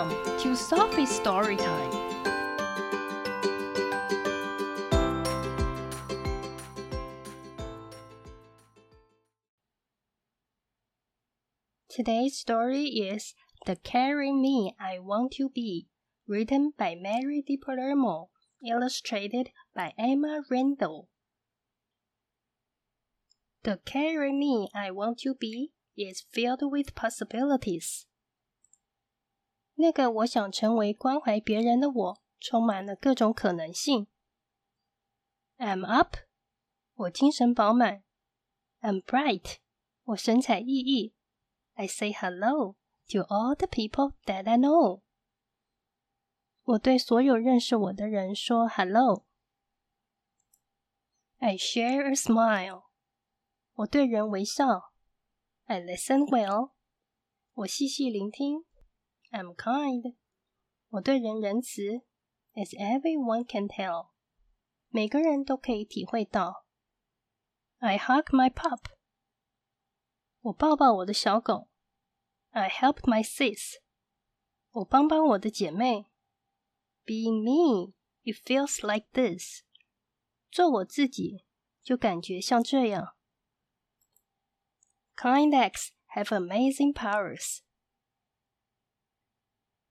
Welcome to Sophie's Story Time. Today's story is The Caring Me I Want to Be, written by Mary Di illustrated by Emma Randall. The Caring Me I Want to Be is filled with possibilities. 那个我想成为关怀别人的我，充满了各种可能性。I'm up，我精神饱满。I'm bright，我神采奕奕。I say hello to all the people that I know，我对所有认识我的人说 hello。I share a smile，我对人微笑。I listen well，我细细聆听。I'm kind，我对人仁慈，as everyone can tell，每个人都可以体会到。I hug my pup，我抱抱我的小狗。I helped my sis，我帮帮我的姐妹。Being me, it feels like this，做我自己就感觉像这样。Kind acts have amazing powers。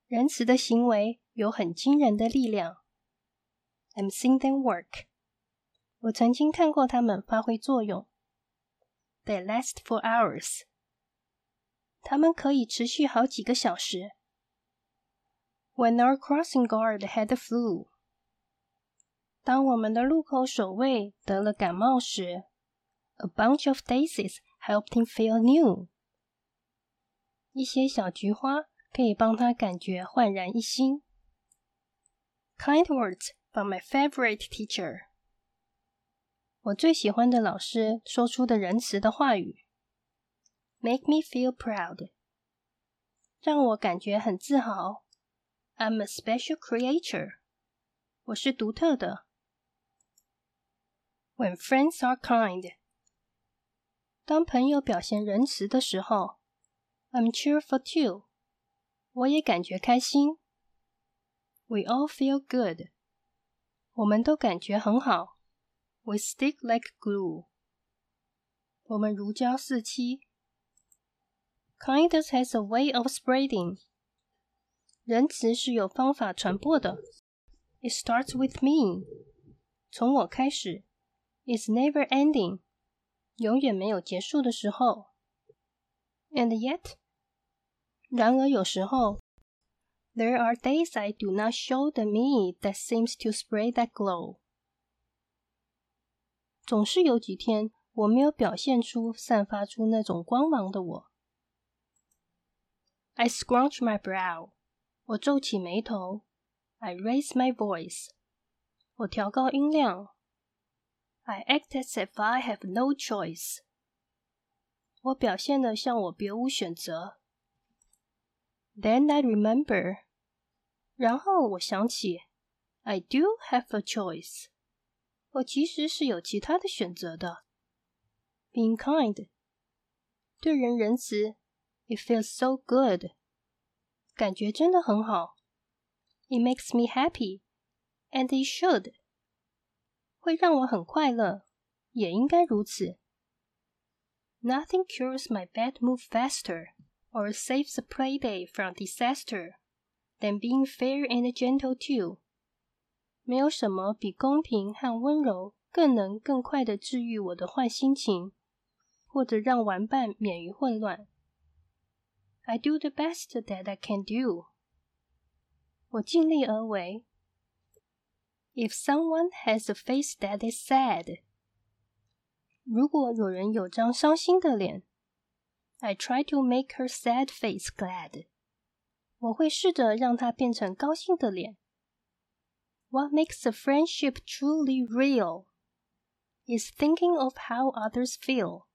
仁慈的行为有很惊人的力量。I'm seen them work。我曾经看过他们发挥作用。They last for hours。他们可以持续好几个小时。When our crossing guard had the flu，当我们的路口守卫得了感冒时，a bunch of daisies helped him feel new。一些小菊花 可以帮他感觉焕然一新。Kind words from my favorite teacher。我最喜欢的老师说出的仁慈的话语。Make me feel proud。让我感觉很自豪。I'm a special creature。我是独特的。When friends are kind。当朋友表现仁慈的时候，I'm cheerful too。 我也感觉开心。We all feel good。我们都感觉很好。We stick like glue。我们如胶似漆。Kindness has a way of spreading。仁慈是有方法传播的。It starts with me。从我开始。It's never ending。永远没有结束的时候。And yet。 然而，有时候，There are days I do not show the me that seems to spread that glow。总是有几天，我没有表现出、散发出那种光芒的我。I scrunch my brow，我皱起眉头。I raise my voice，我调高音量。I act as if I have no choice，我表现的像我别无选择。then I remember，然后我想起，I do have a choice，我其实是有其他的选择的。Being kind，对人仁慈，It feels so good，感觉真的很好。It makes me happy，and it should，会让我很快乐，也应该如此。Nothing cures my bad mood faster or saves a playdate from disaster than being fair and gentle too。没有什么比公平和温柔更能更快的治愈我的坏心情，或者让玩伴免于混乱。I do the best that I can do。我尽力而为。If someone has a face that is sad，如果有人有张伤心的脸。 I try to make her sad face glad. 我会试着让她变成高兴的脸。What makes a friendship truly real is thinking of how others feel.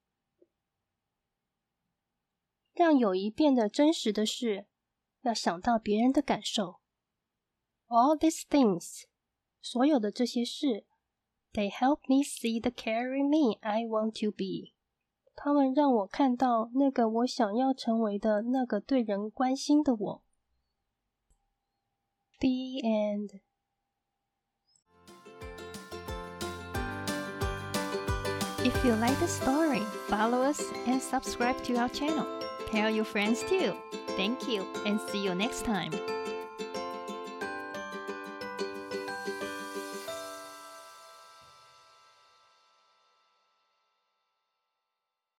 让友谊变得真实的是，要想到别人的感受。All these things，所有的这些事，they help me see the carry me I want to be。 他们让我看到那个我想要成为的那个对人关心的我。 The end. If you like the story, follow us and subscribe to our channel. Tell your friends too. Thank you and see you next time.